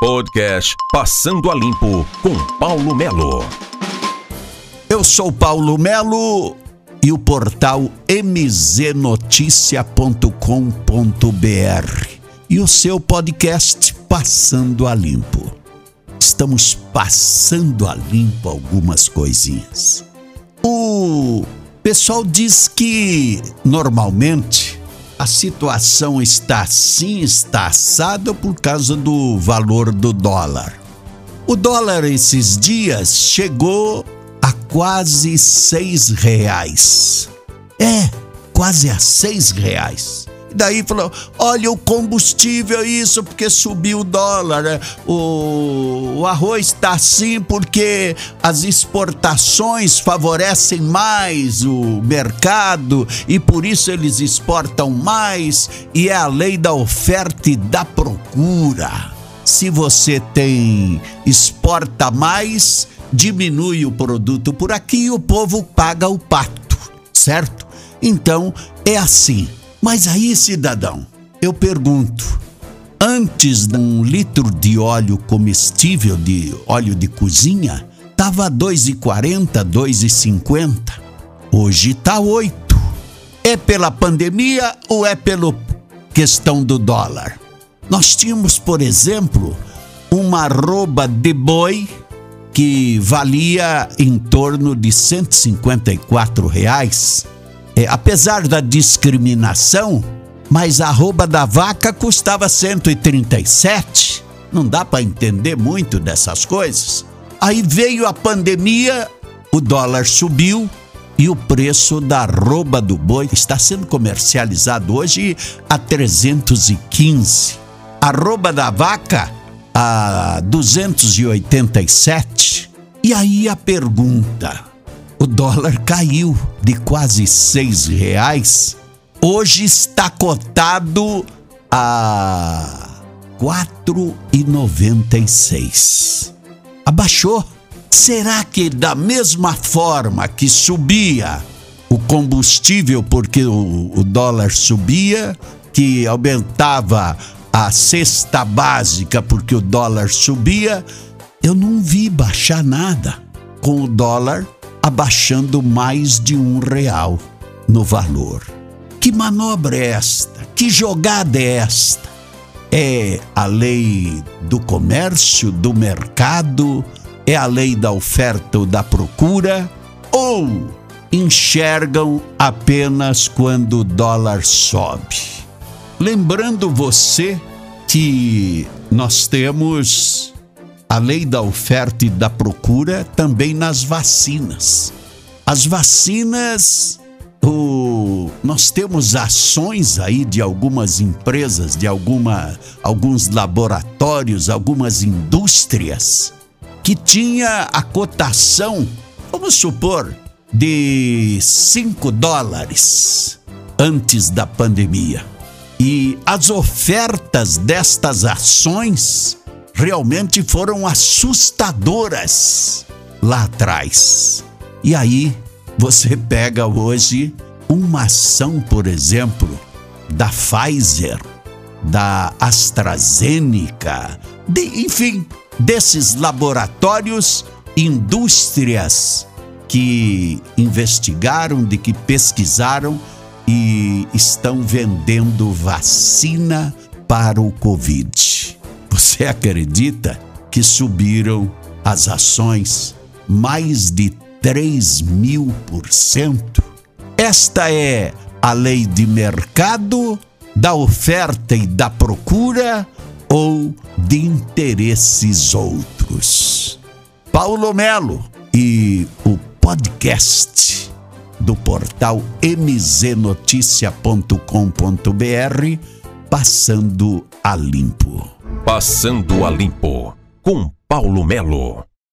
Podcast Passando a Limpo com Paulo Melo. Eu sou Paulo Melo e o portal mznoticia.com.br e o seu podcast Passando a Limpo. Estamos passando a limpo algumas coisinhas. O pessoal diz que normalmente a situação está assim, está assada por causa do valor do dólar. O dólar esses dias chegou a quase seis reais. É, quase a seis reais. Daí falou: olha o combustível, isso porque subiu o dólar. Né? O, o arroz está assim porque as exportações favorecem mais o mercado e por isso eles exportam mais. E é a lei da oferta e da procura. Se você tem exporta mais, diminui o produto por aqui e o povo paga o pato, certo? Então é assim. Mas aí, cidadão, eu pergunto: antes de um litro de óleo comestível, de óleo de cozinha, estava 2,40, 2,50. Hoje está 8. É pela pandemia ou é pela questão do dólar? Nós tínhamos, por exemplo, uma arroba de boi que valia em torno de 154 reais é, apesar da discriminação, mas a arroba da vaca custava 137. Não dá para entender muito dessas coisas. Aí veio a pandemia, o dólar subiu e o preço da arroba do boi está sendo comercializado hoje a 315. A arroba da vaca a 287. E aí a pergunta: o dólar caiu de quase seis reais. Hoje está cotado a quatro e noventa. Abaixou. Será que da mesma forma que subia o combustível porque o, o dólar subia, que aumentava a cesta básica porque o dólar subia, eu não vi baixar nada com o dólar abaixando mais de um real no valor. Que manobra é esta? Que jogada é esta? É a lei do comércio, do mercado? É a lei da oferta ou da procura? Ou enxergam apenas quando o dólar sobe? Lembrando você que nós temos a lei da oferta e da procura também nas vacinas. As vacinas, o, nós temos ações aí de algumas empresas, de alguma, alguns laboratórios, algumas indústrias que tinha a cotação, vamos supor, de 5 dólares antes da pandemia. E as ofertas destas ações realmente foram assustadoras lá atrás. E aí você pega hoje uma ação, por exemplo, da Pfizer, da AstraZeneca, de, enfim, desses laboratórios, indústrias que investigaram, de que pesquisaram e estão vendendo vacina para o Covid. Você acredita que subiram as ações mais de 3 mil por cento? Esta é a lei de mercado, da oferta e da procura ou de interesses outros? Paulo Melo e o podcast do portal mznoticia.com.br passando a limpo. Passando a Limpo, com Paulo Melo.